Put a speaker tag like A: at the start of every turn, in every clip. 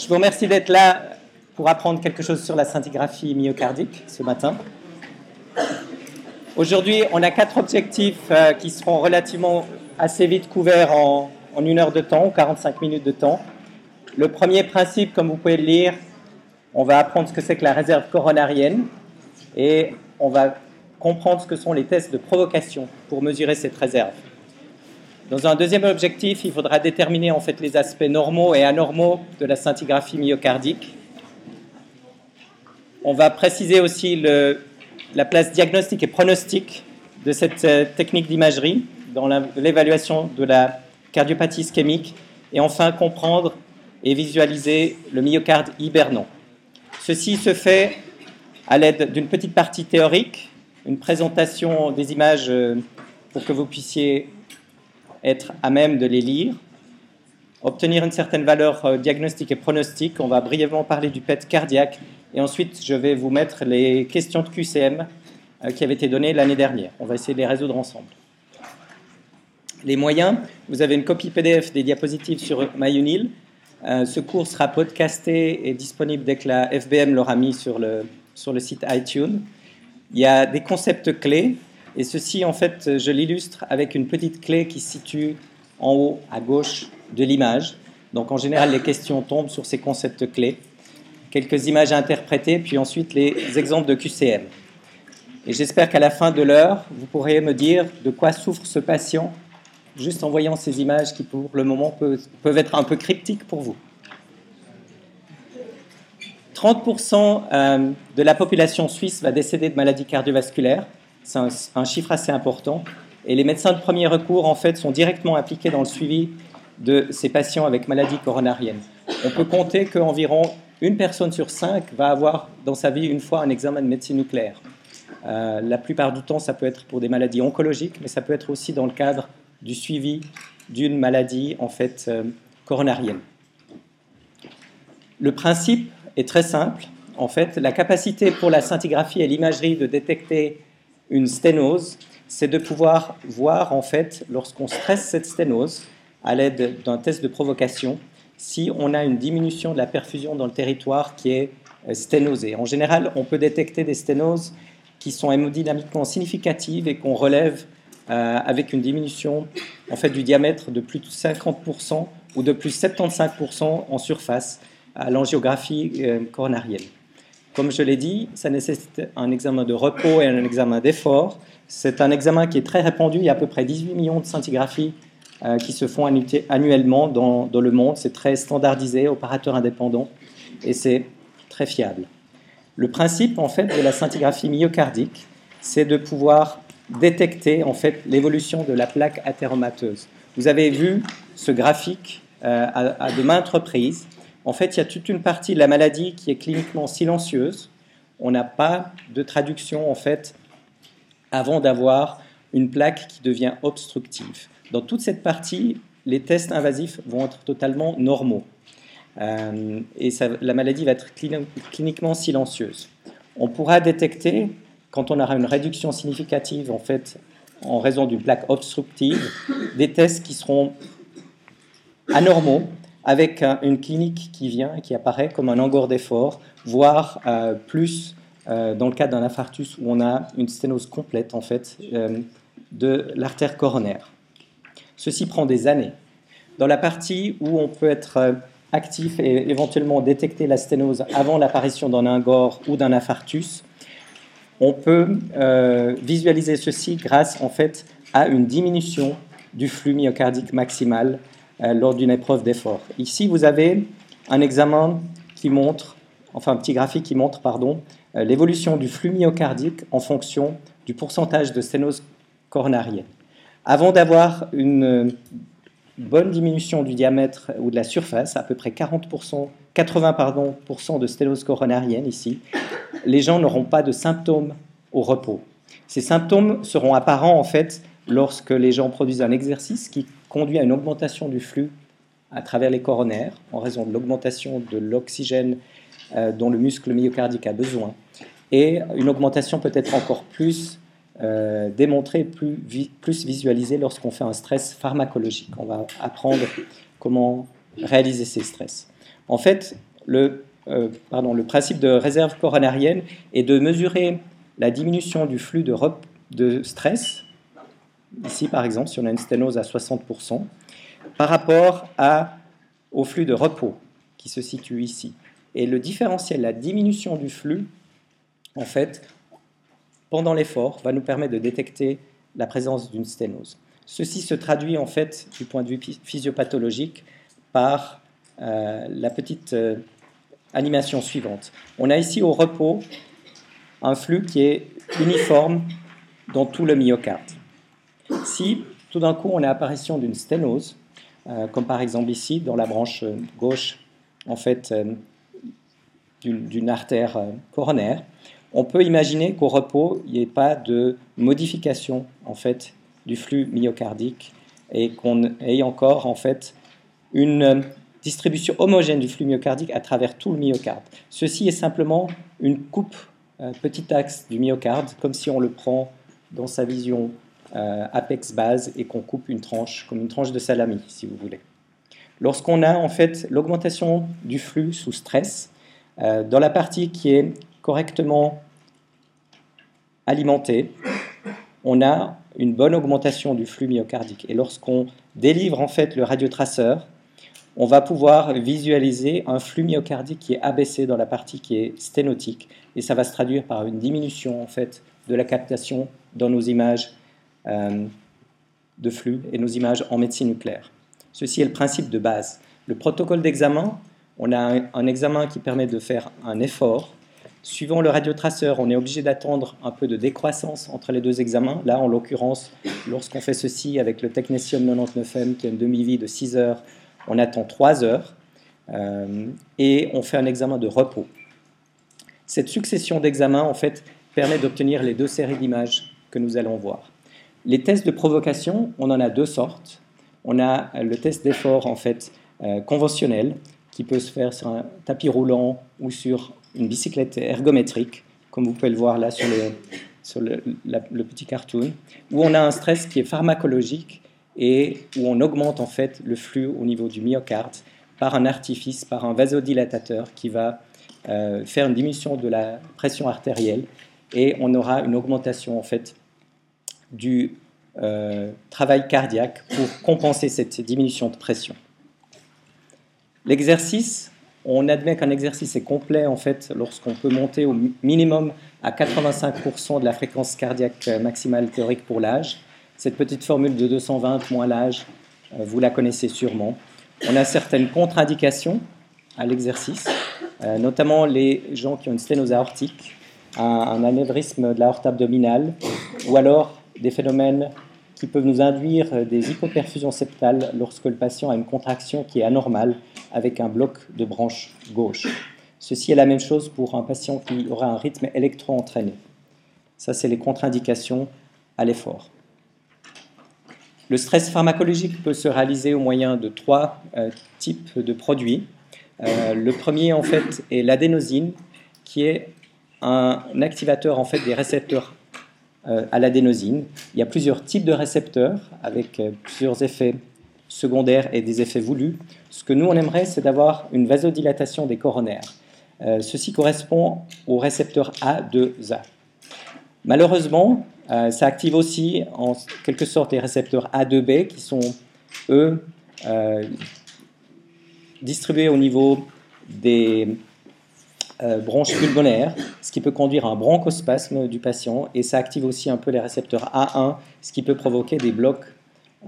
A: Je vous remercie d'être là pour apprendre quelque chose sur la scintigraphie myocardique ce matin. Aujourd'hui, on a quatre objectifs euh, qui seront relativement assez vite couverts en, en une heure de temps ou 45 minutes de temps. Le premier principe, comme vous pouvez le lire, on va apprendre ce que c'est que la réserve coronarienne et on va comprendre ce que sont les tests de provocation pour mesurer cette réserve. Dans un deuxième objectif, il faudra déterminer en fait les aspects normaux et anormaux de la scintigraphie myocardique. On va préciser aussi la place diagnostique et pronostique de cette euh, technique d'imagerie dans l'évaluation de la cardiopathie ischémique et enfin comprendre et visualiser le myocarde hibernant. Ceci se fait à l'aide d'une petite partie théorique, une présentation des images euh, pour que vous puissiez être à même de les lire, obtenir une certaine valeur euh, diagnostique et pronostique. On va brièvement parler du PET cardiaque et ensuite je vais vous mettre les questions de QCM euh, qui avaient été données l'année dernière. On va essayer de les résoudre ensemble. Les moyens, vous avez une copie PDF des diapositives sur MyUnil. Euh, ce cours sera podcasté et disponible dès que la FBM l'aura mis sur le, sur le site iTunes. Il y a des concepts clés, et ceci, en fait, je l'illustre avec une petite clé qui se situe en haut à gauche de l'image. Donc, en général, les questions tombent sur ces concepts clés. Quelques images à interpréter, puis ensuite les exemples de QCM. Et j'espère qu'à la fin de l'heure, vous pourrez me dire de quoi souffre ce patient juste en voyant ces images qui, pour le moment, peuvent, être un peu cryptiques pour vous. 30% euh, de la population suisse va décéder de maladies cardiovasculaires. C'est un, chiffre assez important. Et les médecins de premier recours, en fait, sont directement impliqués dans le suivi de ces patients avec maladies coronariennes. On peut compter qu'environ une personne sur cinq va avoir dans sa vie une fois un examen de médecine nucléaire. Euh, la plupart du temps, ça peut être pour des maladies oncologiques, mais ça peut être aussi dans le cadre du suivi d'une maladie en fait euh, coronarienne. Le principe est très simple. En fait, la capacité pour la scintigraphie et l'imagerie de détecter une sténose, c'est de pouvoir voir en fait, lorsqu'on stresse cette sténose à l'aide d'un test de provocation, si on a une diminution de la perfusion dans le territoire qui est euh, sténosé. En général, on peut détecter des sténoses qui sont hémodynamiquement significatives et qu'on relève euh, avec une diminution en fait, du diamètre de plus de 50% ou de plus 75% en surface à l'angiographie euh, coronarienne. Comme je l'ai dit, ça nécessite un examen de repos et un examen d'effort. C'est un examen qui est très répandu. Il y a à peu près 18 millions de scintigraphies euh, qui se font annuellement dans, dans le monde. C'est très standardisé, opérateur indépendant, et c'est très fiable. Le principe en fait de la scintigraphie myocardique, c'est de pouvoir détecter en fait l'évolution de la plaque athéromateuse. Vous avez vu ce graphique euh, à, de maintes reprises. En fait, il y a toute une partie de la maladie qui est cliniquement silencieuse. On n'a pas de traduction en fait avant d'avoir une plaque qui devient obstructive. Dans toute cette partie, les tests invasifs vont être totalement normaux. Euh, et la maladie va être cliniquement silencieuse. On pourra détecter quand on aura une réduction significative en fait en raison d'une plaque obstructive, des tests qui seront anormaux avec une clinique qui vient et qui apparaît comme un angor d'effort, voire euh, plus euh, dans le cas d'un infarctus où on a une sténose complète en fait euh, de l'artère coronaire. Ceci prend des années. Dans la partie où on peut être actif et éventuellement détecter la sténose avant l'apparition d'un angor ou d'un infarctus, on peut visualiser ceci grâce en fait à une diminution du flux myocardique maximal lors d'une épreuve d'effort. Ici, vous avez un examen qui montre, enfin un petit graphique qui montre, pardon, euh, l'évolution du flux myocardique en fonction du pourcentage de sténose coronarienne. Avant d'avoir une bonne diminution du diamètre ou de la surface, à peu près 40%, 80 pardon, de sténose coronarienne ici, les gens n'auront pas de symptômes au repos. Ces symptômes seront apparents en fait lorsque les gens produisent un exercice qui conduit à une augmentation du flux à travers les coronaires en raison de l'augmentation de l'oxygène euh, dont le muscle myocardique a besoin et une augmentation peut-être encore plus euh, démontrée, plus, visualisée lorsqu'on fait un stress pharmacologique. On va apprendre comment réaliser ces stress. En fait, le, pardon, le principe de réserve coronarienne est de mesurer la diminution du flux de stress, ici par exemple, si on a une sténose à 60%, par rapport au flux de repos qui se situe ici. Et le différentiel, la diminution du flux, en fait, pendant l'effort, va nous permettre de détecter la présence d'une sténose. Ceci se traduit en fait du point de vue physiopathologique par euh, la petite euh, animation suivante. On a ici au repos un flux qui est uniforme dans tout le myocarde. Si tout d'un coup on a apparition d'une sténose, euh, comme par exemple ici dans la branche gauche en fait d'une artère coronaire, on peut imaginer qu'au repos, il n'y ait pas de modification en fait du flux myocardique et qu'on ait encore en fait une distribution homogène du flux myocardique à travers tout le myocarde. Ceci est simplement une coupe, petit axe du myocarde, comme si on le prend dans sa vision euh, apex base et qu'on coupe une tranche, comme une tranche de salami, si vous voulez. Lorsqu'on a en fait l'augmentation du flux sous stress, euh, dans la partie qui est correctement alimentée, on a une bonne augmentation du flux myocardique. Et lorsqu'on délivre en fait le radiotraceur, on va pouvoir visualiser un flux myocardique qui est abaissé dans la partie qui est sténotique, et ça va se traduire par une diminution en fait de la captation dans nos images euh, de flux et nos images en médecine nucléaire. Ceci est le principe de base. Le protocole d'examen, on a un examen qui permet de faire un effort Suivant le radiotraceur, on est obligé d'attendre un peu de décroissance entre les deux examens. Là, en l'occurrence, lorsqu'on fait ceci avec le Technetium 99M qui a une demi-vie de 6 heures, on attend 3 heures euh, et on fait un examen de repos. Cette succession d'examens, en fait, permet d'obtenir les deux séries d'images que nous allons voir. Les tests de provocation, on en a deux sortes. On a le test d'effort, en fait, euh, conventionnel, qui peut se faire sur un tapis roulant ou sur une bicyclette ergométrique, comme vous pouvez le voir là sur, le, le, petit cartoon, où on a un stress qui est pharmacologique et où on augmente en fait le flux au niveau du myocarde par un artifice, par un vasodilatateur qui va euh, faire une diminution de la pression artérielle et on aura une augmentation en fait du euh, travail cardiaque pour compenser cette diminution de pression. L'exercice on admet qu'un exercice est complet en fait lorsqu'on peut monter au minimum à 85% de la fréquence cardiaque maximale théorique pour l'âge. Cette petite formule de 220 moins l'âge, euh, vous la connaissez sûrement. On a certaines contre-indications à l'exercice, euh, notamment les gens qui ont une sténose aortique, un, anévrisme de l'aorte abdominale, ou alors des phénomènes qui peuvent nous induire des hypoperfusions septales lorsque le patient a une contraction qui est anormale avec un bloc de branche gauche. Ceci est la même chose pour un patient qui aura un rythme électro-entraîné. Ça, c'est les contre-indications à l'effort. Le stress pharmacologique peut se réaliser au moyen de trois euh, types de produits. Euh, le premier, en fait, est l'adénosine, qui est un activateur en fait des récepteurs euh, à l'adénosine. Il y a plusieurs types de récepteurs avec euh, plusieurs effets secondaires et des effets voulus. Ce que nous, on aimerait, c'est d'avoir une vasodilatation des coronaires. Euh, ceci correspond au récepteur A2A. Malheureusement, ça active aussi en quelque sorte les récepteurs A2B qui sont, eux, distribués au niveau des euh, bronche pulmonaire, ce qui peut conduire à un bronchospasme du patient, et ça active aussi un peu les récepteurs A1, ce qui peut provoquer des blocs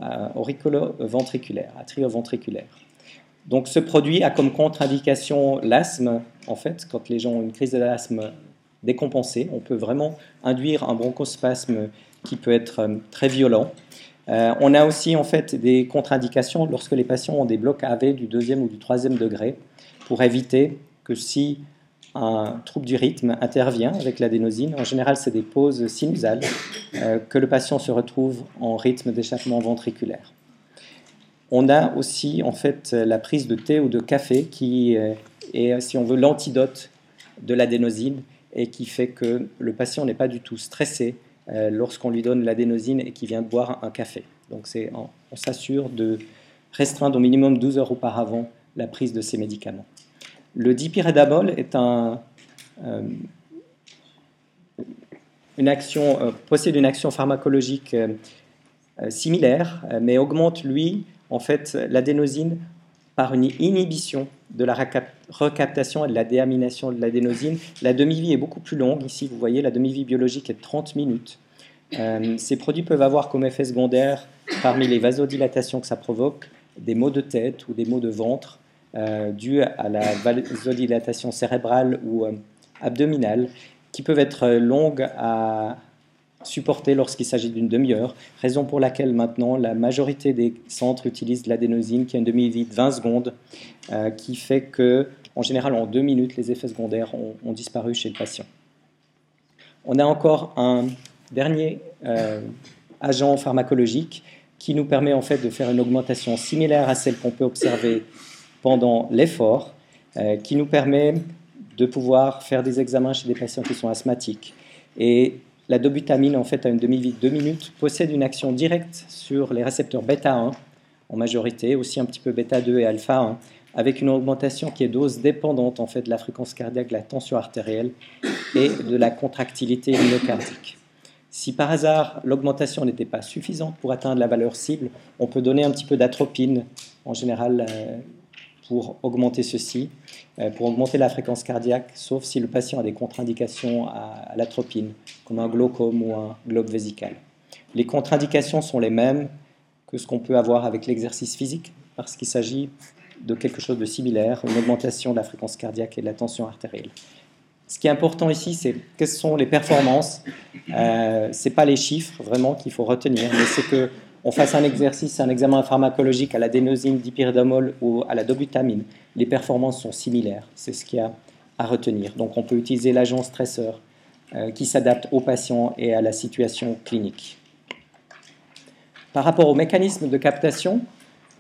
A: euh, auriculo-ventriculaires, atrioventriculaires. Donc ce produit a comme contre-indication l'asthme, en fait, quand les gens ont une crise d'asthme décompensée, on peut vraiment induire un bronchospasme qui peut être euh, très violent. on a aussi en fait des contre-indications lorsque les patients ont des blocs AV du deuxième ou du troisième degré pour éviter que si un trouble du rythme intervient avec l'adénosine. En général, c'est des pauses sinusales euh, que le patient se retrouve en rythme d'échappement ventriculaire. On a aussi en fait la prise de thé ou de café qui euh, est, si on veut, l'antidote de l'adénosine et qui fait que le patient n'est pas du tout stressé euh, lorsqu'on lui donne l'adénosine et qu'il vient boire un café. Donc on, on s'assure de restreindre au minimum 12 heures auparavant la prise de ces médicaments. Le dipyridamol est un, une action, possède une action pharmacologique similaire, mais augmente, lui, en fait, l'adénosine par une inhibition de la recaptation et de la déamination de l'adénosine. La demi-vie est beaucoup plus longue. Ici, vous voyez, la demi-vie biologique est de 30 minutes. Euh, ces produits peuvent avoir comme effet secondaire, parmi les vasodilatations que ça provoque, des maux de tête ou des maux de ventre euh, dus à la vasodilatation cérébrale ou euh, abdominale, qui peuvent être longues à, supporté lorsqu'il s'agit d'une demi-heure, raison pour laquelle maintenant la majorité des centres utilisent l'adénosine qui a une demi-vie de 20 secondes, euh, qui fait que, en général, en deux minutes, les effets secondaires ont, disparu chez le patient. On a encore un dernier agent pharmacologique qui nous permet en fait de faire une augmentation similaire à celle qu'on peut observer pendant l'effort, euh, qui nous permet de pouvoir faire des examens chez des patients qui sont asthmatiques. Et la dobutamine, en fait, a une demi-vie de 2 minutes, possède une action directe sur les récepteurs bêta-1 en majorité, aussi un petit peu bêta-2 et alpha-1, avec une augmentation qui est dose dépendante en fait de la fréquence cardiaque, de la tension artérielle et de la contractilité myocardique. Si par hasard l'augmentation n'était pas suffisante pour atteindre la valeur cible, on peut donner un petit peu d'atropine, en général euh, pour augmenter ceci, euh, pour augmenter la fréquence cardiaque, sauf si le patient a des contre-indications à, l'atropine, comme un glaucome ou un globe vésical. Les contre-indications sont les mêmes que ce qu'on peut avoir avec l'exercice physique, parce qu'il s'agit de quelque chose de similaire, une augmentation de la fréquence cardiaque et de la tension artérielle. Ce qui est important ici, c'est quelles sont les performances. Euh, ce n'est pas les chiffres vraiment qu'il faut retenir, mais c'est que on fasse un exercice, un examen pharmacologique à l'adénosine dipyridamol ou à la dobutamine, les performances sont similaires. C'est ce qu'il y a à retenir. Donc on peut utiliser l'agent stresseur euh, qui s'adapte au patient et à la situation clinique. Par rapport au mécanisme de captation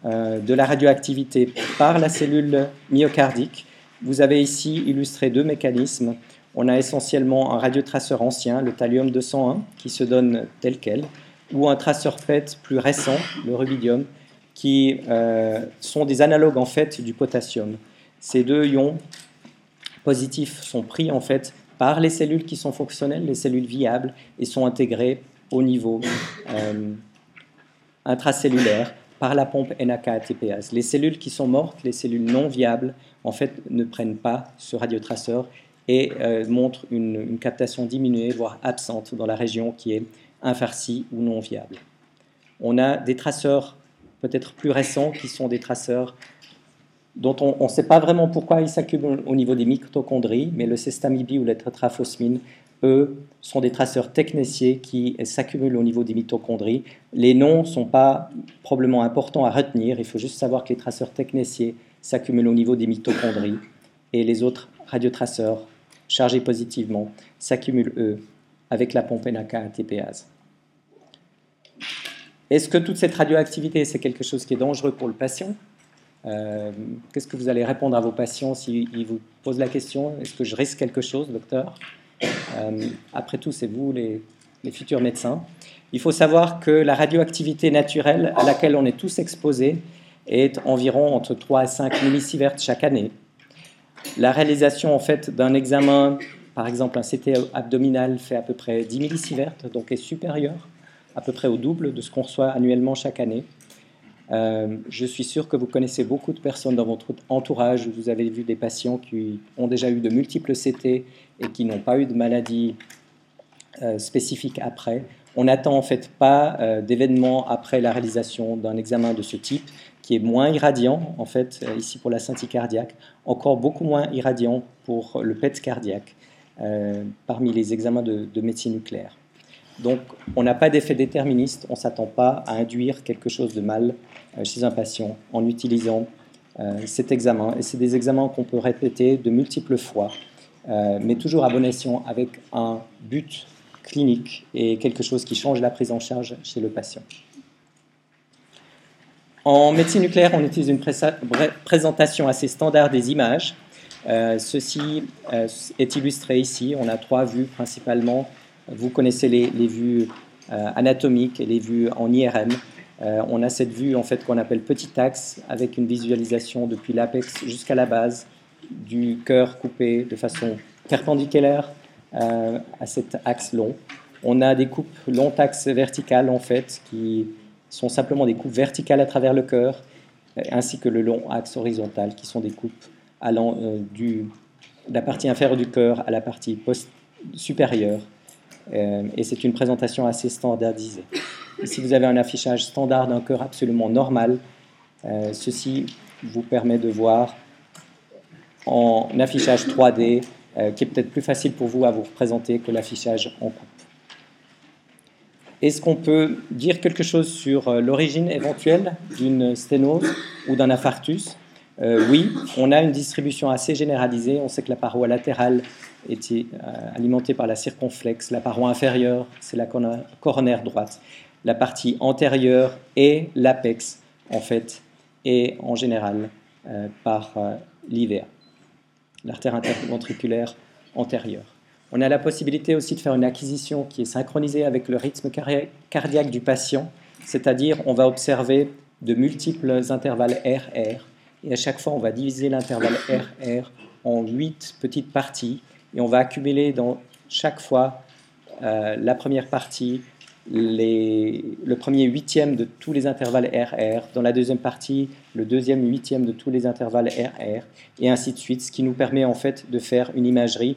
A: euh, de la radioactivité par la cellule myocardique, vous avez ici illustré deux mécanismes. On a essentiellement un radiotraceur ancien, le thallium 201, qui se donne tel quel, ou un traceur PET plus récent, le rubidium, qui euh, sont des analogues en fait du potassium. Ces deux ions positifs sont pris en fait par les cellules qui sont fonctionnelles, les cellules viables, et sont intégrés au niveau euh, intracellulaire par la pompe NAK-ATPase. Les cellules qui sont mortes, les cellules non viables, en fait, ne prennent pas ce radiotraceur et euh, montrent une, captation diminuée, voire absente, dans la région qui est infarcis ou non viables. On a des traceurs peut-être plus récents qui sont des traceurs dont on ne sait pas vraiment pourquoi ils s'accumulent au niveau des mitochondries, mais le cestamibie ou la tétraphosmine, eux, sont des traceurs techniciers qui s'accumulent au niveau des mitochondries. Les noms ne sont pas probablement importants à retenir, il faut juste savoir que les traceurs techniciers s'accumulent au niveau des mitochondries et les autres radiotraceurs chargés positivement s'accumulent, eux, avec la pompe NAK ATPase. Est-ce que toute cette radioactivité, c'est quelque chose qui est dangereux pour le patient? Euh, Qu'est-ce que vous allez répondre à vos patients s'ils vous posent la question? Est-ce que je risque quelque chose, docteur? Euh, Après tout, c'est vous les, futurs médecins. Il faut savoir que la radioactivité naturelle à laquelle on est tous exposés est environ entre 3 à 5 millisieverts chaque année. La réalisation en fait d'un examen, par exemple un CT abdominal, fait à peu près 10 millisieverts, donc est supérieur à peu près au double de ce qu'on reçoit annuellement chaque année. Euh, je suis sûr que vous connaissez beaucoup de personnes dans votre entourage vous avez vu des patients qui ont déjà eu de multiples CT et qui n'ont pas eu de maladie euh, spécifique après. On n'attend en fait pas euh, d'événements après la réalisation d'un examen de ce type qui est moins irradiant en fait ici pour la scintille cardiaque, encore beaucoup moins irradiant pour le PET cardiaque parmi les examens de médecine nucléaire. Donc, on n'a pas d'effet déterministe, on ne s'attend pas à induire quelque chose de mal euh, chez un patient en utilisant euh, cet examen. Et c'est des examens qu'on peut répéter de multiples fois, euh, mais toujours à bon escient avec un but clinique et quelque chose qui change la prise en charge chez le patient. En médecine nucléaire, on utilise une présentation assez standard des images. Ceci est illustré ici. On a trois vues principalement vous connaissez les, vues euh, anatomiques et les vues en IRM. Euh, on a cette vue en fait qu'on appelle petit axe avec une visualisation depuis l'apex jusqu'à la base du cœur coupé de façon perpendiculaire à cet axe long. On a des coupes long axe verticales en fait qui sont simplement des coupes verticales à travers le cœur ainsi que le long axe horizontal qui sont des coupes allant du, de la partie inférieure du cœur à la partie supérieure. et c'est une présentation assez standardisée. si vous avez un affichage standard d'un cœur absolument normal, euh, ceci vous permet de voir en affichage 3D, euh, qui est peut-être plus facile pour vous à vous représenter que l'affichage en coupe. Est-ce qu'on peut dire quelque chose sur euh, l'origine éventuelle d'une sténose ou d'un infarctus? Oui, on a une distribution assez généralisée. On sait que la paroi latérale est alimentée par la circonflexe, la paroi inférieure, c'est la coronaire droite, la partie antérieure et l'apex, en fait, et en général euh, par euh, l'IVA, l'artère interventriculaire antérieure. On a la possibilité aussi de faire une acquisition qui est synchronisée avec le rythme cardiaque du patient, c'est-à-dire on va observer de multiples intervalles RR et à chaque fois on va diviser l'intervalle RR en huit petites parties. Et on va accumuler dans chaque fois euh, la première partie, le premier huitième de tous les intervalles RR, dans la deuxième partie, le deuxième huitième de tous les intervalles RR, et ainsi de suite, ce qui nous permet en fait de faire une imagerie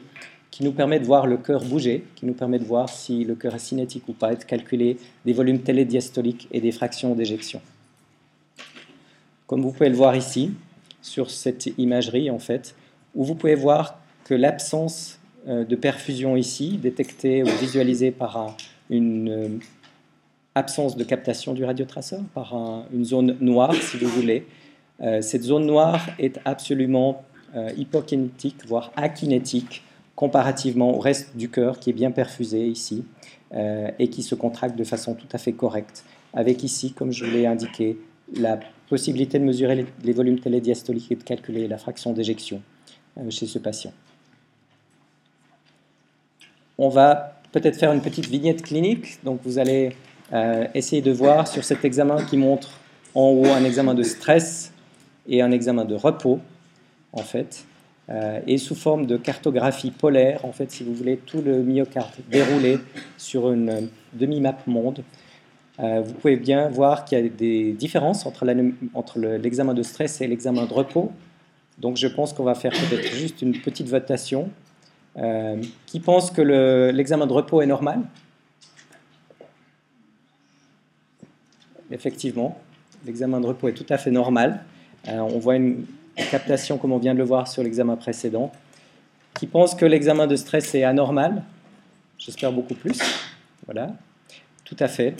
A: qui nous permet de voir le cœur bouger, qui nous permet de voir si le cœur est cinétique ou pas, et de calculer des volumes télédiastoliques et des fractions d'éjection. Comme vous pouvez le voir ici, sur cette imagerie en fait, où vous pouvez voir que l'absence euh, de perfusion ici, détectée ou visualisée par un une euh, absence de captation du radiotraceur par une zone noire, si vous voulez. Euh, cette zone noire est absolument hypokinétique, voire akinétique, comparativement au reste du cœur qui est bien perfusé ici et qui se contracte de façon tout à fait correcte. Avec ici, comme je vous l'ai indiqué, la possibilité de mesurer les, volumes télédiastoliques et de calculer la fraction d'éjection chez ce patient. On va peut-être faire une petite vignette clinique. Donc vous allez euh, essayer de voir sur cet examen qui montre en haut un examen de stress et un examen de repos, en fait, euh, et sous forme de cartographie polaire, en fait, si vous voulez, tout le myocarde déroulé sur une demi-map monde. Euh, vous pouvez bien voir qu'il y a des différences entre l'examen de stress et l'examen de repos. Donc je pense qu'on va faire peut-être juste une petite votation euh, qui pense que l'examen de repos est normal? Effectivement, l'examen de repos est tout à fait normal. Euh, on voit une captation, comme on vient de le voir sur l'examen précédent. Qui pense que l'examen de stress est anormal? J'espère beaucoup plus. Voilà, tout à fait.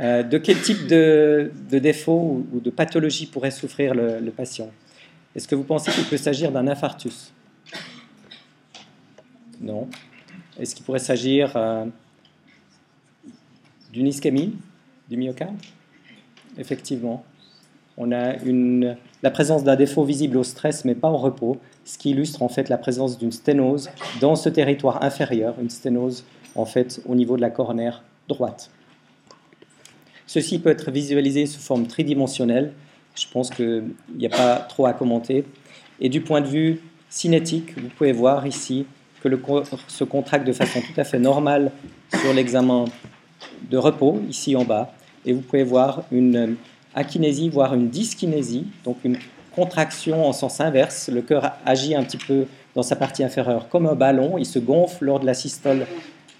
A: Euh, de quel type de, défaut ou, de pathologie pourrait souffrir le, patient? Est-ce que vous pensez qu'il peut s'agir d'un infarctus? Non. Est-ce qu'il pourrait s'agir euh, d'une ischémie du myocarde? Effectivement. On a la présence d'un défaut visible au stress, mais pas au repos, ce qui illustre en fait la présence d'une sténose dans ce territoire inférieur, une sténose en fait au niveau de la coronaire droite. Ceci peut être visualisé sous forme tridimensionnelle. Je pense qu'il n'y a pas trop à commenter. Et du point de vue cinétique, vous pouvez voir ici que le corps se contracte de façon tout à fait normale sur l'examen de repos, ici en bas. Et vous pouvez voir une akinésie, voire une dyskinésie, donc une contraction en sens inverse. Le cœur agit un petit peu dans sa partie inférieure comme un ballon, il se gonfle lors de la systole,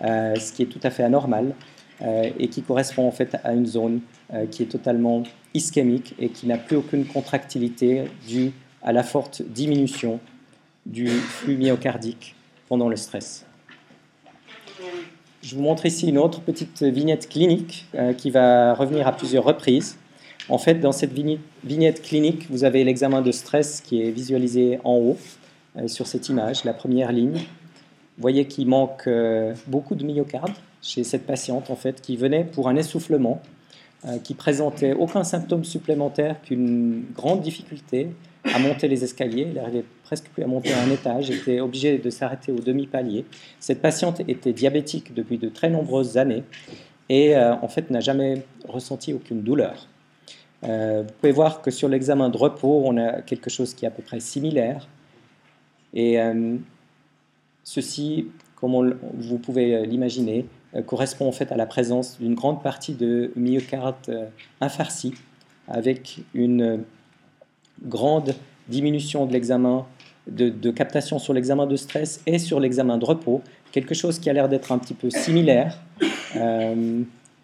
A: euh, ce qui est tout à fait anormal, et qui correspond en fait à une zone euh, qui est totalement ischémique et qui n'a plus aucune contractilité due à la forte diminution du flux myocardique pendant le stress. Je vous montre ici une autre petite vignette clinique euh, qui va revenir à plusieurs reprises. En fait, dans cette vignette clinique, vous avez l'examen de stress qui est visualisé en haut euh, sur cette image, la première ligne. Vous voyez qu'il manque euh, beaucoup de myocarde chez cette patiente en fait qui venait pour un essoufflement, qui présentait aucun symptôme supplémentaire qu'une grande difficulté à monter les escaliers. Elle n'arrivait presque plus à monter un étage, était obligée de s'arrêter au demi-palier. Cette patiente était diabétique depuis de très nombreuses années et euh, en fait n'a jamais ressenti aucune douleur. Euh, vous pouvez voir que sur l'examen de repos, on a quelque chose qui est à peu près similaire. Et ceci, comme vous pouvez l'imaginer, correspond en fait à la présence d'une grande partie de myocarde infarci avec une grande diminution de l'examen de, captation sur l'examen de stress et sur l'examen de repos, quelque chose qui a l'air d'être un petit peu similaire euh,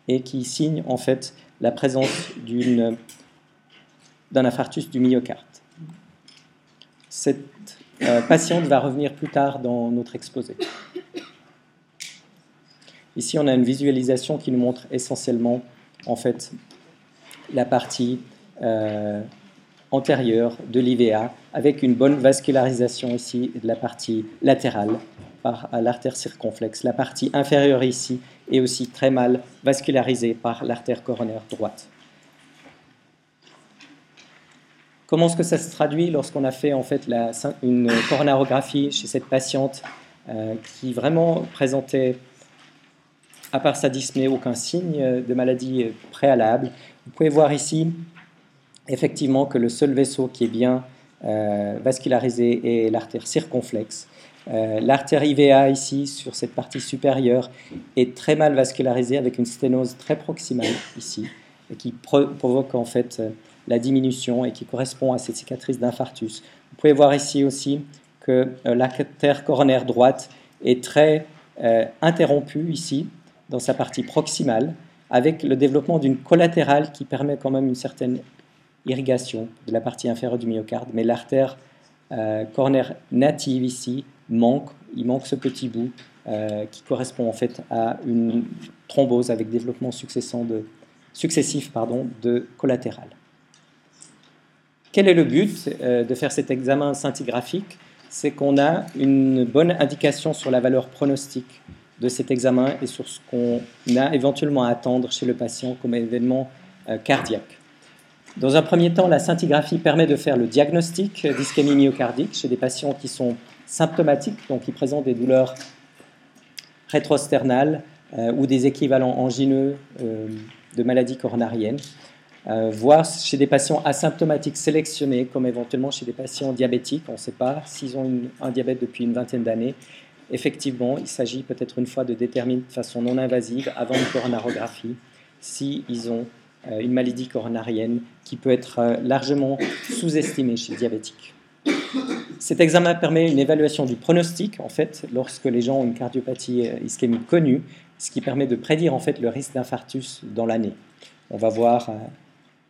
A: et qui signe en fait la présence d'un infarctus du myocarde. Cette euh, patiente va revenir plus tard dans notre exposé. Ici, on a une visualisation qui nous montre essentiellement en fait la partie euh, antérieure de l'IVA avec une bonne vascularisation ici de la partie latérale par l'artère circonflexe. La partie inférieure ici est aussi très mal vascularisée par l'artère coronaire droite. Comment est-ce que ça se traduit lorsqu'on a fait en fait une coronarographie chez cette patiente euh, qui vraiment présentait, à part sa dyspnée, aucun signe de maladie préalable Vous pouvez voir ici effectivement que le seul vaisseau qui est bien euh, vascularisé est l'artère circonflexe. Euh, l'artère IVA ici, sur cette partie supérieure, est très mal vascularisée avec une sténose très proximale ici, qui provoque en fait euh, la diminution et qui correspond à cette cicatrice d'infarctus. Vous pouvez voir ici aussi que l'artère coronaire droite est très interrompue ici, dans sa partie proximale, avec le développement d'une collatérale qui permet quand même une certaine irrigation de la partie inférieure du myocarde, mais l'artère euh, native ici manque, il manque ce petit bout euh, qui correspond en fait à une thrombose avec développement successif de collatéral. Quel est le but euh, de faire cet examen scintigraphique? C'est qu'on a une bonne indication sur la valeur pronostique de cet examen et sur ce qu'on a éventuellement à attendre chez le patient comme événement cardiaque. Dans un premier temps, la scintigraphie permet de faire le diagnostic d'ischémie myocardique chez des patients qui sont symptomatiques, donc qui présentent des douleurs rétrosternales euh, ou des équivalents angineux euh, de maladies coronariennes, euh, voire chez des patients asymptomatiques sélectionnés, comme éventuellement chez des patients diabétiques. On ne sait pas s'ils ont un diabète depuis une vingtaine d'années. Effectivement, il s'agit peut-être une fois de déterminer de façon non invasive, avant une coronarographie, s'ils ont euh, une maladie coronarienne qui peut être euh, largement sous-estimée chez les diabétiques. Cet examen permet une évaluation du pronostic, en fait, lorsque les gens ont une cardiopathie euh, ischémique connue, ce qui permet de prédire en fait le risque d'infarctus dans l'année. On va voir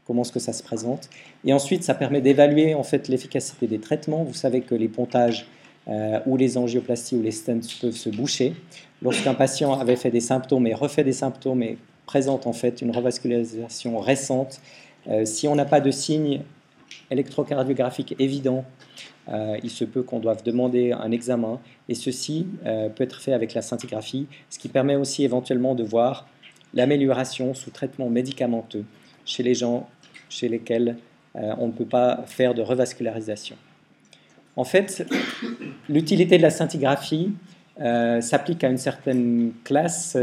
A: comment ce que ça se présente. Et ensuite, ça permet d'évaluer en fait l'efficacité des traitements. Vous savez que les pontages ou les angioplasties ou les stents peuvent se boucher. Lorsqu'un patient avait fait des symptômes et refait des symptômes et présente en fait une revascularisation récente. Euh, si on n'a pas de signe électrocardiographique évident, euh, il se peut qu'on doive demander un examen et ceci euh, peut être fait avec la scintigraphie, ce qui permet aussi éventuellement de voir l'amélioration sous traitement médicamenteux chez les gens chez lesquels on ne peut pas faire de revascularisation. En fait, l'utilité de la scintigraphie s'applique à une certaine classe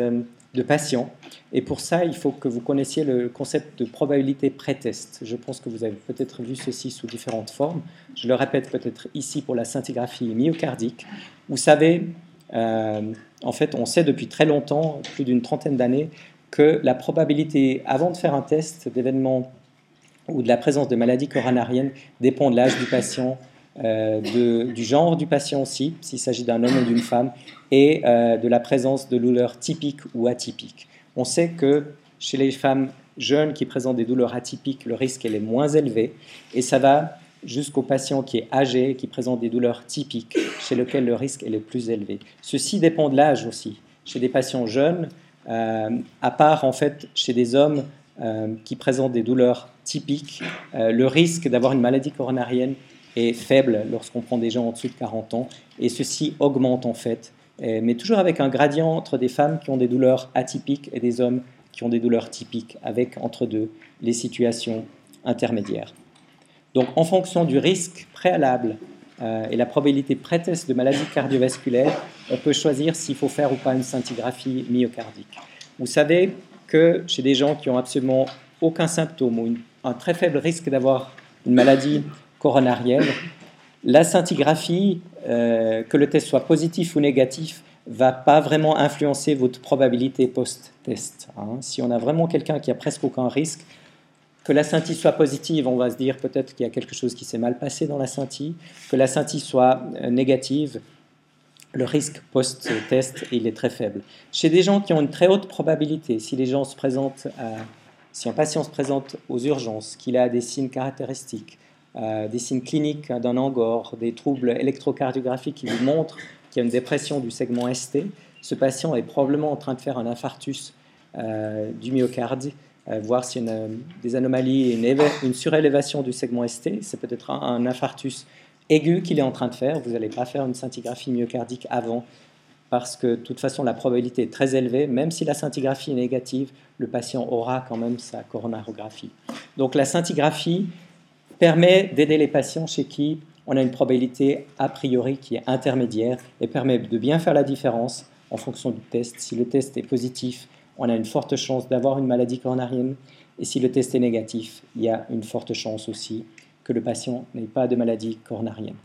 A: de patients. Et pour ça, il faut que vous connaissiez le concept de probabilité pré-test. Je pense que vous avez peut-être vu ceci sous différentes formes. Je le répète peut-être ici pour la scintigraphie myocardique. Vous savez, euh, en fait, on sait depuis très longtemps, plus d'une trentaine d'années, que la probabilité, avant de faire un test d'événement ou de la présence de maladies coronariennes, dépend de l'âge du patient, euh, du genre du patient aussi, s'il s'agit d'un homme ou d'une femme, et euh, de la présence de douleurs typiques ou atypiques. On sait que chez les femmes jeunes qui présentent des douleurs atypiques, le risque est moins élevé, et ça va jusqu'au patient qui est âgé, qui présente des douleurs typiques, chez lequel le risque est le plus élevé. Ceci dépend de l'âge aussi. Chez des patients jeunes, euh, à part en fait chez des hommes qui présentent des douleurs typiques, le risque d'avoir une maladie coronarienne est faible lorsqu'on prend des gens en dessous de 40 ans, et ceci augmente en fait, mais toujours avec un gradient entre des femmes qui ont des douleurs atypiques et des hommes qui ont des douleurs typiques, avec entre deux les situations intermédiaires. Donc en fonction du risque préalable euh, et la probabilité pré-test de maladie cardiovasculaire, on peut choisir s'il faut faire ou pas une scintigraphie myocardique. Vous savez que chez des gens qui ont absolument aucun symptôme ou un très faible risque d'avoir une maladie coronarienne, La scintigraphie, euh, que le test soit positif ou négatif, va pas vraiment influencer votre probabilité post-test. Hein. Si on a vraiment quelqu'un qui a presque aucun risque, que la scintille soit positive, on va se dire peut-être qu'il y a quelque chose qui s'est mal passé dans la scintille. Que la scintille soit euh, négative, le risque post-test il est très faible. Chez des gens qui ont une très haute probabilité, si gens se présentent, si un patient se présente aux urgences, qu'il a des signes caractéristiques, euh, des signes cliniques d'un angor, des troubles électrocardiographiques qui lui montrent qu'il y a une dépression du segment ST, ce patient est probablement en train de faire un infarctus euh, du myocarde euh, voir s'il y a des anomalies, une, une surélévation du segment ST. C'est peut-être un, infarctus aigu qu'il est en train de faire. Vous n'allez pas faire une scintigraphie myocardique avant parce que de toute façon la probabilité est très élevée. Même si la scintigraphie est négative, le patient aura quand même sa coronarographie. Donc la scintigraphie permet d'aider les patients chez qui on a une probabilité a priori qui est intermédiaire et permet de bien faire la différence en fonction du test. Si le test est positif, on a une forte chance d'avoir une maladie coronarienne. Et si le test est négatif, il y a une forte chance aussi que le patient n'ait pas de maladie coronarienne.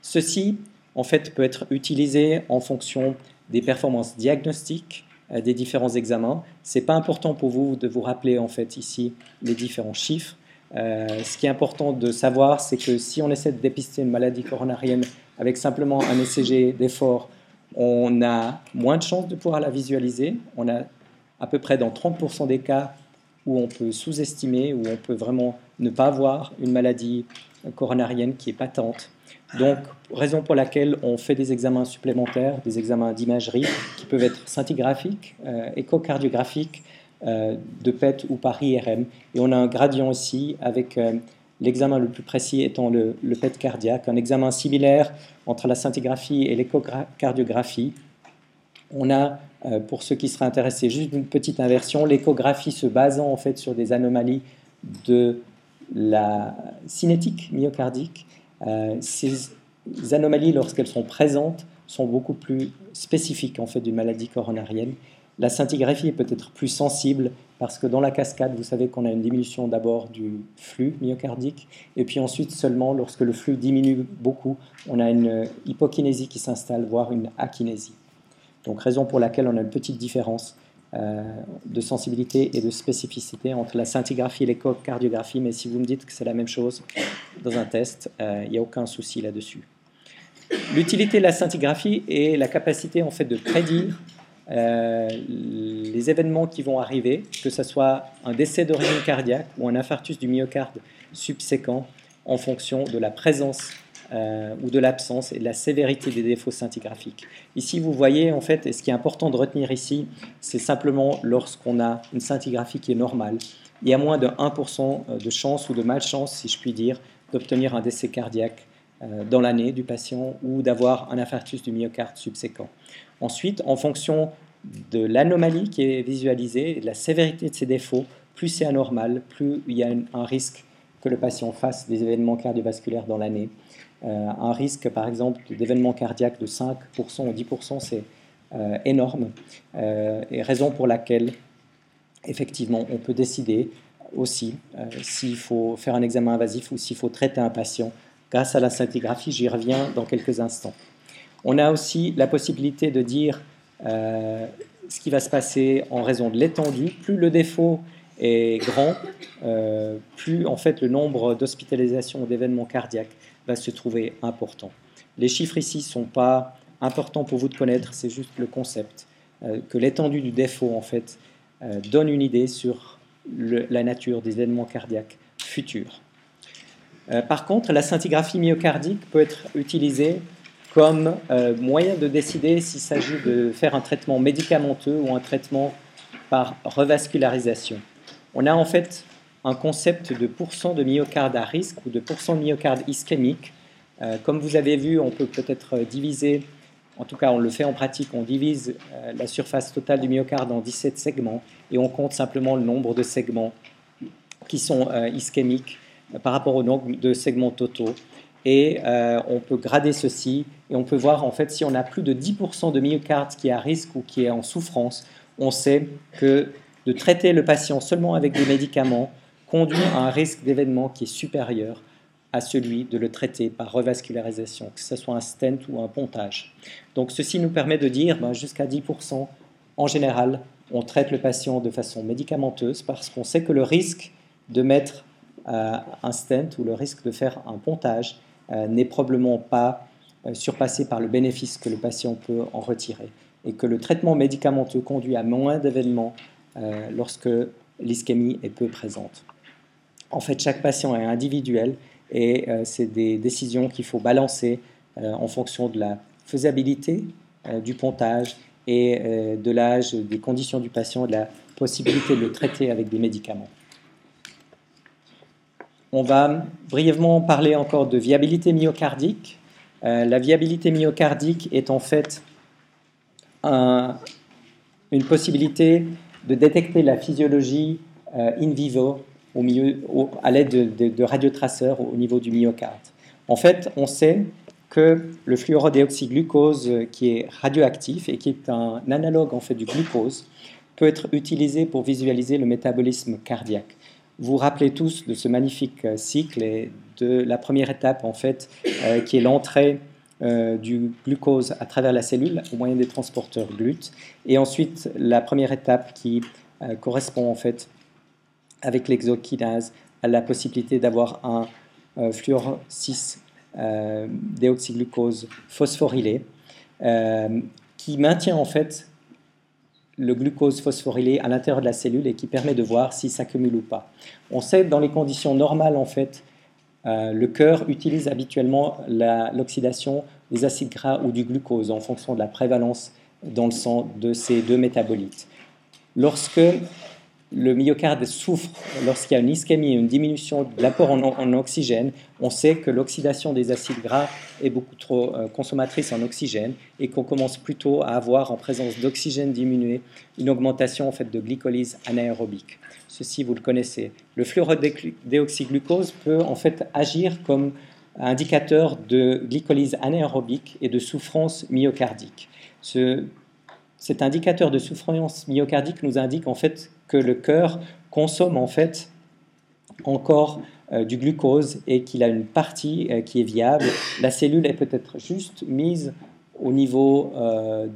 A: Ceci, en fait, peut être utilisé en fonction des performances diagnostiques euh, des différents examens. Ce n'est pas important pour vous de vous rappeler, en fait, ici, les différents chiffres. Euh, ce qui est important de savoir, c'est que si on essaie de dépister une maladie coronarienne avec simplement un ECG d'effort on a moins de chances de pouvoir la visualiser. On a à peu près dans 30% des cas où on peut sous-estimer, où on peut vraiment ne pas voir une maladie coronarienne qui est patente. Donc, raison pour laquelle on fait des examens supplémentaires, des examens d'imagerie qui peuvent être scintigraphiques, euh, échocardiographiques, de PET ou par IRM. Et on a un gradient aussi avec euh, l'examen le plus précis étant le, PET cardiaque, un examen similaire entre la scintigraphie et l'échocardiographie. On a, euh, pour ceux qui seraient intéressés, juste une petite inversion, l'échographie se basant en fait sur des anomalies de la cinétique myocardique. Euh, ces anomalies, lorsqu'elles sont présentes, sont beaucoup plus spécifiques en fait d'une maladie coronarienne. La scintigraphie est peut-être plus sensible parce que dans la cascade, vous savez qu'on a une diminution d'abord du flux myocardique, et puis ensuite seulement lorsque le flux diminue beaucoup, on a une hypokinésie qui s'installe, voire une akinésie. Donc raison pour laquelle on a une petite différence euh, de sensibilité et de spécificité entre la scintigraphie et l'échocardiographie, mais si vous me dites que c'est la même chose dans un test, euh, il n'y a aucun souci là-dessus. L'utilité de la scintigraphie est la capacité en fait de prédire euh, les événements qui vont arriver, que ce soit un décès d'origine cardiaque ou un infarctus du myocarde subséquent, en fonction de la présence euh, ou de l'absence et de la sévérité des défauts scintigraphiques. Ici, vous voyez, en fait, et ce qui est important de retenir ici, c'est simplement lorsqu'on a une scintigraphie qui est normale, il y a moins de 1% de chance ou de malchance, si je puis dire, d'obtenir un décès cardiaque dans l'année du patient ou d'avoir un infarctus du myocarde subséquent. Ensuite, en fonction de l'anomalie qui est visualisée et de la sévérité de ses défauts, plus c'est anormal, plus il y a un risque que le patient fasse des événements cardiovasculaires dans l'année. Euh, un risque, par exemple, d'événements cardiaques de 5% ou 10%, c'est euh, énorme. Euh, et raison pour laquelle, effectivement, on peut décider aussi s'il faut faire un examen invasif ou s'il faut traiter un patient grâce à la scintigraphie. J'y reviens dans quelques instants. On a aussi la possibilité de dire euh, ce qui va se passer en raison de l'étendue. Plus le défaut est grand, euh, plus en fait le nombre d'hospitalisations ou d'événements cardiaques va se trouver important. Les chiffres ici ne sont pas importants pour vous de connaître, c'est juste le concept euh, que l'étendue du défaut en fait donne une idée sur la nature des événements cardiaques futurs. Par contre, la scintigraphie myocardique peut être utilisée comme euh, moyen de décider s'il s'agit de faire un traitement médicamenteux ou un traitement par revascularisation. On a en fait un concept de pourcent de myocarde à risque ou de pourcent de myocarde ischémique. Euh, comme vous avez vu, on peut peut-être diviser, en tout cas on le fait en pratique, on divise euh, la surface totale du myocarde en 17 segments et on compte simplement le nombre de segments qui sont ischémiques par rapport au nombre de segments totaux et euh, on peut grader ceci et on peut voir en fait si on a plus de 10% de myocarde qui est à risque ou qui est en souffrance, on sait que de traiter le patient seulement avec des médicaments conduit à un risque d'événement qui est supérieur à celui de le traiter par revascularisation, que ce soit un stent ou un pontage. Donc ceci nous permet de dire ben, jusqu'à 10%, en général, on traite le patient de façon médicamenteuse parce qu'on sait que le risque de mettre un stent ou le risque de faire un pontage euh, n'est probablement pas euh, surpassé par le bénéfice que le patient peut en retirer et que le traitement médicamenteux conduit à moins d'événements lorsque l'ischémie est peu présente. En fait, chaque patient est individuel et c'est des décisions qu'il faut balancer en fonction de la faisabilité du pontage et de l'âge, des conditions du patient, de la possibilité de le traiter avec des médicaments. On va brièvement parler encore de viabilité myocardique. Euh, la viabilité myocardique est en fait une possibilité de détecter la physiologie euh, in vivo à l'aide de, radiotraceurs au niveau du myocarde. En fait, on sait que le fluorodéoxyglucose, euh, qui est radioactif et qui est un analogue en fait du glucose, peut être utilisé pour visualiser le métabolisme cardiaque vous rappelez tous de ce magnifique euh, cycle et de la première étape, en fait, euh, qui est l'entrée euh, du glucose à travers la cellule au moyen des transporteurs GLUT. Et ensuite, la première étape qui correspond, en fait, avec l'exokinase, à la possibilité d'avoir un fluor 6 déoxyglucose phosphorylé qui maintient, en fait, le glucose phosphorylé à l'intérieur de la cellule et qui permet de voir s'il s'accumule ou pas. On sait dans les conditions normales, en fait, euh, le cœur utilise habituellement l'oxydation des acides gras ou du glucose en fonction de la prévalence dans le sang de ces deux métabolites. Lorsque le myocarde souffre lorsqu'il y a une ischémie, une diminution de l'apport en, oxygène. On sait que l'oxydation des acides gras est beaucoup trop euh, consommatrice en oxygène et qu'on commence plutôt à avoir, en présence d'oxygène diminué, une augmentation en fait, de glycolyse anaérobique. Ceci, vous le connaissez. Le fluorodéoxyglucose peut en fait agir comme indicateur de glycolyse anaérobique et de souffrance myocardique. Ce, cet indicateur de souffrance myocardique nous indique en fait le cœur consomme en fait encore euh, du glucose et qu'il a une partie euh, qui est viable. La cellule est peut-être juste mise au niveau euh,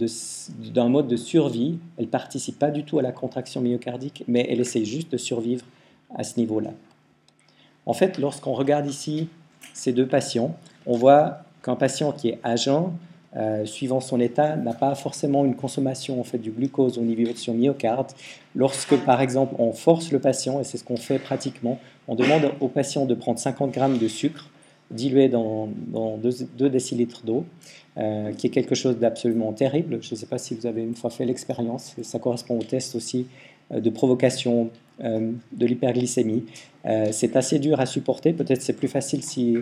A: d'un mode de survie. Elle participe pas du tout à la contraction myocardique, mais elle essaie juste de survivre à ce niveau-là. En fait, lorsqu'on regarde ici ces deux patients, on voit qu'un patient qui est agent euh, suivant son état, n'a pas forcément une consommation en fait, du glucose au niveau de son myocarde. Lorsque, par exemple, on force le patient, et c'est ce qu'on fait pratiquement, on demande au patient de prendre 50 grammes de sucre dilué dans, 2, décilitres d'eau, euh, qui est quelque chose d'absolument terrible. Je ne sais pas si vous avez une fois fait l'expérience, ça correspond au test aussi euh, de provocation de l'hyperglycémie. c'est assez dur à supporter, peut-être c'est plus facile si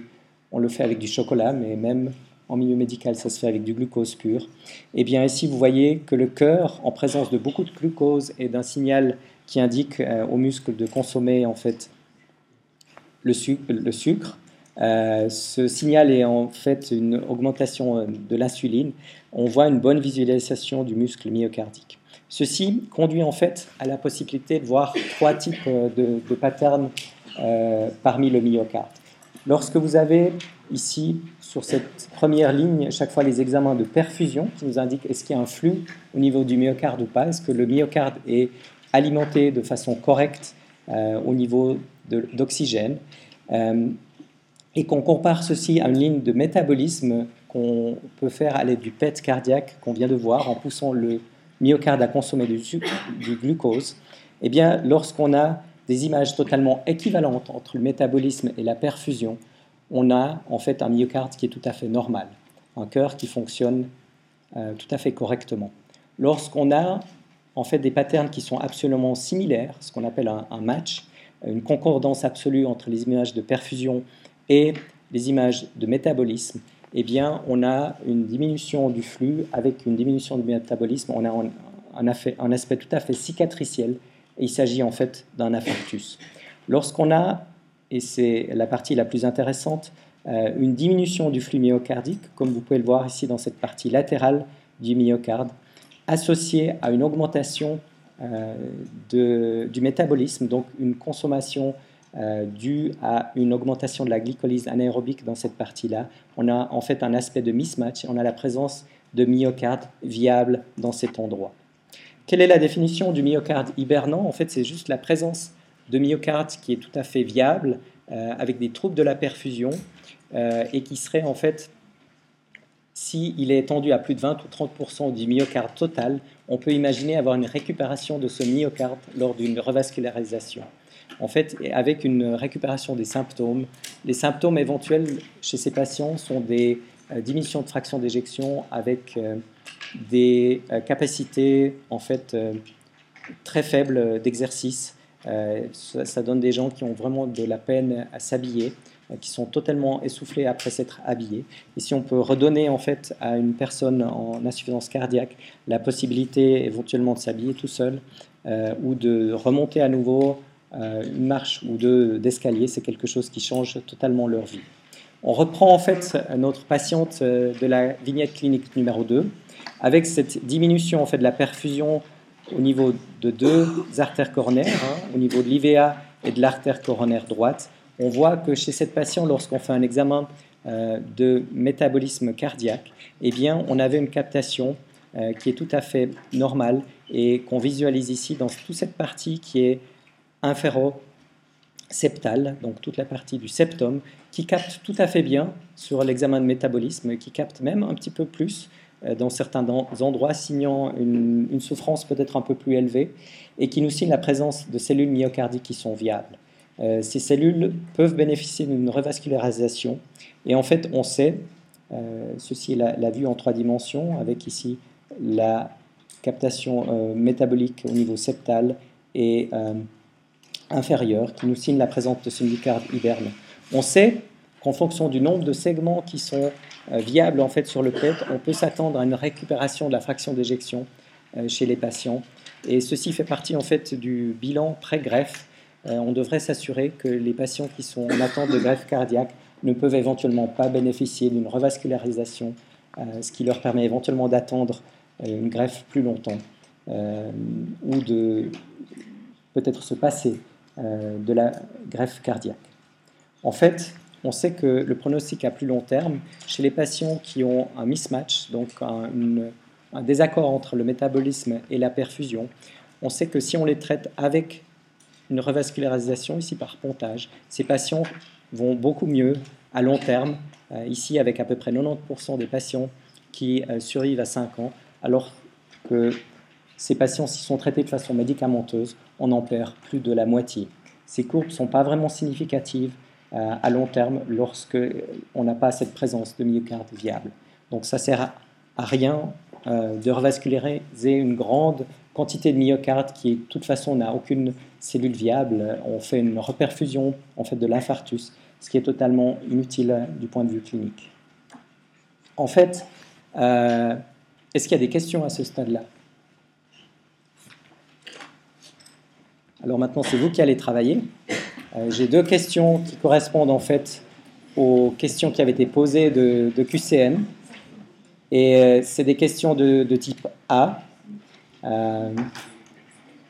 A: on le fait avec du chocolat, mais même en milieu médical, ça se fait avec du glucose pur. Et eh bien ici, vous voyez que le cœur, en présence de beaucoup de glucose et d'un signal qui indique euh, aux muscles de consommer en fait le, sucre, euh, ce signal est en fait une augmentation euh, de l'insuline. On voit une bonne visualisation du muscle myocardique. Ceci conduit en fait à la possibilité de voir trois types de, de patterns parmi le myocarde. Lorsque vous avez ici, sur cette première ligne, chaque fois les examens de perfusion qui nous indiquent est-ce qu'il y a un flux au niveau du myocarde ou pas, est-ce que le myocarde est alimenté de façon correcte euh, au niveau d'oxygène, euh, et qu'on compare ceci à une ligne de métabolisme qu'on peut faire à l'aide du PET cardiaque qu'on vient de voir en poussant le myocarde à consommer du, du glucose, eh bien, lorsqu'on a des images totalement équivalentes entre le métabolisme et la perfusion, on a en fait un myocarde qui est tout à fait normal, un cœur qui fonctionne euh, tout à fait correctement. Lorsqu'on a en fait des patterns qui sont absolument similaires, ce qu'on appelle un, match, une concordance absolue entre les images de perfusion et les images de métabolisme, eh bien, on a une diminution du flux avec une diminution du métabolisme. On a un, aspect tout à fait cicatriciel il s'agit en fait d'un infarctus. Lorsqu'on a, et c'est la partie la plus intéressante, euh, une diminution du flux myocardique, comme vous pouvez le voir ici dans cette partie latérale du myocarde, associée à une augmentation euh, du métabolisme, donc une consommation euh, dû à une augmentation de la glycolyse anaérobique dans cette partie-là. On a en fait un aspect de mismatch, on a la présence de myocarde viable dans cet endroit. Quelle est la définition du myocarde hibernant? En fait, c'est juste la présence de myocarde qui est tout à fait viable, euh, avec des troubles de la perfusion, euh, et qui serait en fait, s'il est étendu à plus de 20 ou 30% du myocarde total, on peut imaginer avoir une récupération de ce myocarde lors d'une revascularisation. En fait, avec une récupération des symptômes, les symptômes éventuels chez ces patients sont des euh, diminutions de fraction d'éjection avec des capacités en fait très faibles d'exercice euh, ça, donne des gens qui ont vraiment de la peine à s'habiller, euh, qui sont totalement essoufflés après s'être habillés. Et si on peut redonner en fait à une personne en insuffisance cardiaque la possibilité éventuellement de s'habiller tout seul euh, ou de remonter à nouveau une marche ou deux d'escalier, c'est quelque chose qui change totalement leur vie. On reprend en fait notre patiente de la vignette clinique numéro 2 avec cette diminution en fait de la perfusion au niveau de deux artères coronaires, hein, au niveau de l'IVA et de l'artère coronaire droite. On voit que chez cette patiente, lorsqu'on fait un examen euh, de métabolisme cardiaque, eh bien, on avait une captation euh, qui est tout à fait normale et qu'on visualise ici dans toute cette partie qui est inféro-septale, donc toute la partie du septum, qui capte tout à fait bien sur l'examen de métabolisme, qui capte même un petit peu plus dans certains endroits, signant une, souffrance peut-être un peu plus élevée et qui nous signe la présence de cellules myocardiques qui sont viables. Euh, ces cellules peuvent bénéficier d'une revascularisation et en fait on sait, euh, ceci est la, vue en trois dimensions avec ici la captation métabolique au niveau septal et inférieur qui nous signe la présence de ce myocarde hiberne. On sait qu'en fonction du nombre de segments qui sont euh, viable en fait sur le PET, on peut s'attendre à une récupération de la fraction d'éjection euh, chez les patients. Et ceci fait partie en fait du bilan pré-greffe. Euh, on devrait s'assurer que les patients qui sont en attente de greffe cardiaque ne peuvent éventuellement pas bénéficier d'une revascularisation, ce qui leur permet éventuellement d'attendre une greffe plus longtemps ou de peut-être se passer de la greffe cardiaque. En fait, on sait que le pronostic à plus long terme, chez les patients qui ont un mismatch, donc un, désaccord entre le métabolisme et la perfusion, on sait que si on les traite avec une revascularisation, ici par pontage, ces patients vont beaucoup mieux à long terme, euh, ici avec à peu près 90% des patients qui euh, survivent à 5 ans, alors que ces patients, s'ils sont traités de façon médicamenteuse, on en perd plus de la moitié. Ces courbes ne sont pas vraiment significatives, à long terme lorsque on n'a pas cette présence de myocarde viable. Donc ça sert à rien euh, de revasculariser une grande quantité de myocarde qui, de toute façon, n'a aucune cellule viable. On fait une reperfusion en fait, de l'infarctus, ce qui est totalement inutile du point de vue clinique. En fait, euh, est-ce qu'il y a des questions à ce stade-là? Alors maintenant, c'est vous qui allez travailler. Euh, j'ai deux questions qui correspondent en fait aux questions qui avaient été posées de, QCN. Et euh, c'est des questions de, type A. Euh,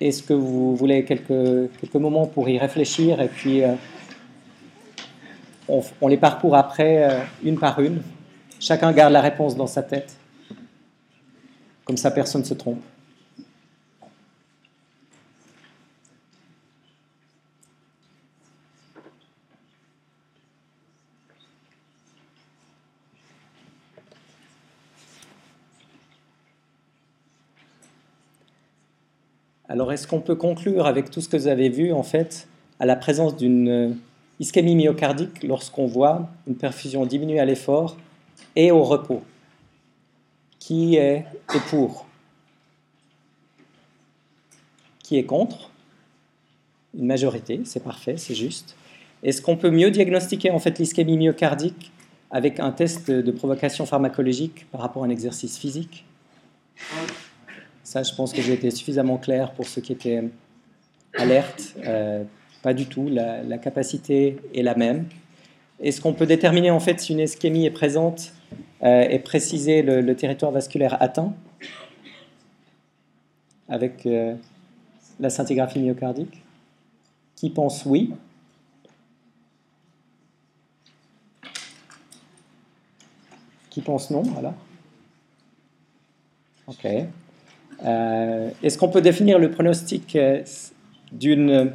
A: est-ce que vous voulez quelques, quelques moments pour y réfléchir et puis on, les parcourt après une par une Chacun garde la réponse dans sa tête. Comme ça, personne ne se trompe. Alors, est-ce qu'on peut conclure avec tout ce que vous avez vu, en fait, à la présence d'une euh, ischémie myocardique lorsqu'on voit une perfusion diminuer à l'effort et au repos? Qui est, pour? Qui est contre? Une majorité, c'est parfait, c'est juste. Est-ce qu'on peut mieux diagnostiquer en fait l'ischémie myocardique avec un test de provocation pharmacologique par rapport à un exercice physique? Ça, je pense que j'ai été suffisamment clair pour ceux qui étaient alertes. Euh, pas du tout. La, capacité est la même. Est-ce qu'on peut déterminer en fait si une ischémie est présente euh, et préciser le, territoire vasculaire atteint avec euh, la scintigraphie myocardique? Qui pense oui? Qui pense non Voilà. Ok. Euh, est-ce qu'on peut définir le pronostic euh, d'une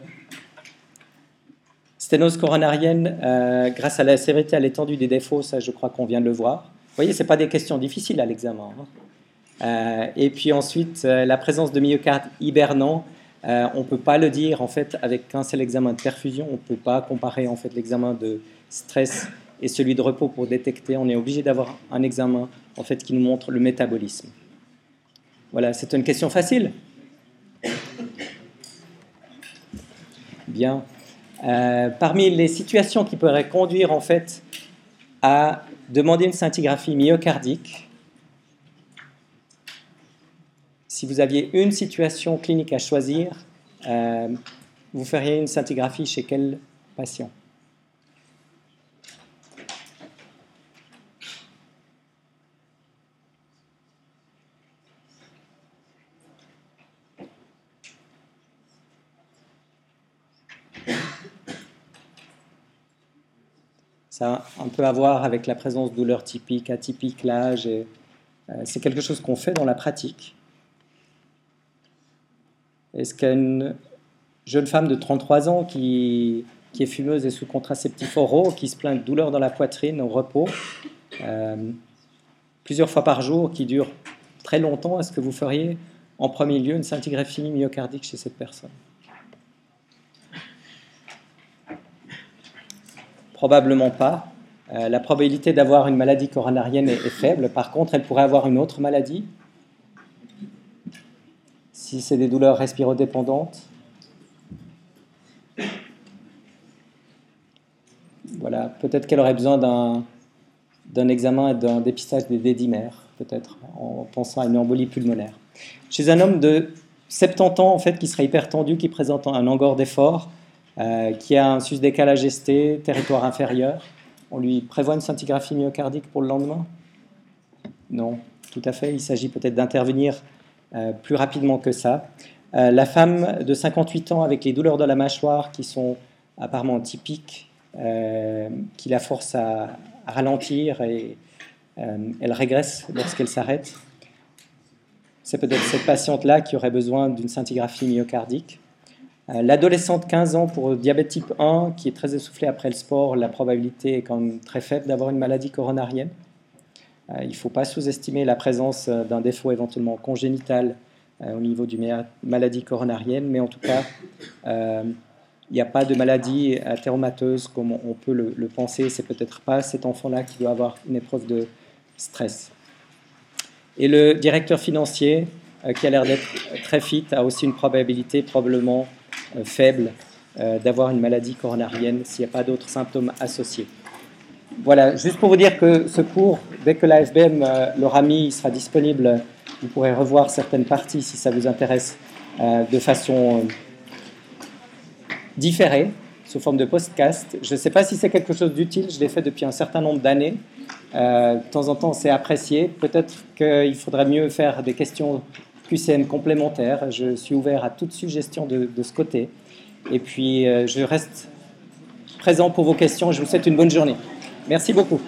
A: sténose coronarienne grâce à la sévérité, à l'étendue des défauts? Ça, je crois qu'on vient de le voir. Vous voyez, ce pas des questions difficiles à l'examen. Hein. et puis ensuite, la présence de myocarde hibernant. on ne peut pas le dire en fait avec un seul examen de perfusion. On ne peut pas comparer en fait l'examen de stress et celui de repos pour détecter. On est obligé d'avoir un examen en fait qui nous montre le métabolisme. Voilà, c'est une question facile. Bien. Euh, parmi les situations qui pourraient conduire en fait à demander une scintigraphie myocardique, si vous aviez une situation clinique à choisir, euh, vous feriez une scintigraphie chez quel patient? Ça a un peu à voir avec la présence de douleurs typiques, atypiques, l'âge. Euh, c'est quelque chose qu'on fait dans la pratique. Est-ce qu'une jeune femme de 33 ans qui, est fumeuse et sous contraceptif oraux, qui se plaint de douleurs dans la poitrine au repos, euh, plusieurs fois par jour, qui dure très longtemps, est-ce que vous feriez en premier lieu une scintigraphie myocardique chez cette personne? Probablement pas. Euh, la probabilité d'avoir une maladie coronarienne est, faible. Par contre, elle pourrait avoir une autre maladie. Si c'est des douleurs respirodépendantes. Voilà, peut-être qu'elle aurait besoin d'un examen et d'un dépistage des dédimères, peut-être, en pensant à une embolie pulmonaire. Chez un homme de 70 ans, en fait, qui serait hypertendu, qui présente un angor d'effort, euh, qui a un sus-décalage ST, territoire inférieur. On lui prévoit une scintigraphie myocardique pour le lendemain? Non, tout à fait. Il s'agit peut-être d'intervenir euh, plus rapidement que ça. Euh, la femme de 58 ans avec les douleurs de la mâchoire qui sont apparemment typiques, qui la forcent à, à ralentir et elle régresse lorsqu'elle s'arrête. C'est peut-être cette patiente-là qui aurait besoin d'une scintigraphie myocardique. Euh, l'adolescente 15 ans pour diabète type 1 qui est très essoufflé après le sport, la probabilité est quand même très faible d'avoir une maladie coronarienne. Euh, il ne faut pas sous-estimer la présence euh, d'un défaut éventuellement congénital au niveau d'une maladie coronarienne, mais en tout cas, il n'y a pas de maladie athéromateuse comme on peut le, penser. C'est peut-être pas cet enfant-là qui doit avoir une épreuve de stress. Et le directeur financier, qui a l'air d'être très fit, a aussi une probabilité probablement faible euh, d'avoir une maladie coronarienne s'il n'y a pas d'autres symptômes associés. Voilà, juste pour vous dire que ce cours, dès que l'AFBM euh, l'aura mis, il sera disponible. Vous pourrez revoir certaines parties si ça vous intéresse de façon différée, sous forme de podcast. Je ne sais pas si c'est quelque chose d'utile, je l'ai fait depuis un certain nombre d'années. de temps en temps, c'est apprécié. Peut-être qu'il faudrait mieux faire des questions QCM complémentaire. Je suis ouvert à toute suggestion de, ce côté. Et puis, euh, je reste présent pour vos questions. Je vous souhaite une bonne journée. Merci beaucoup.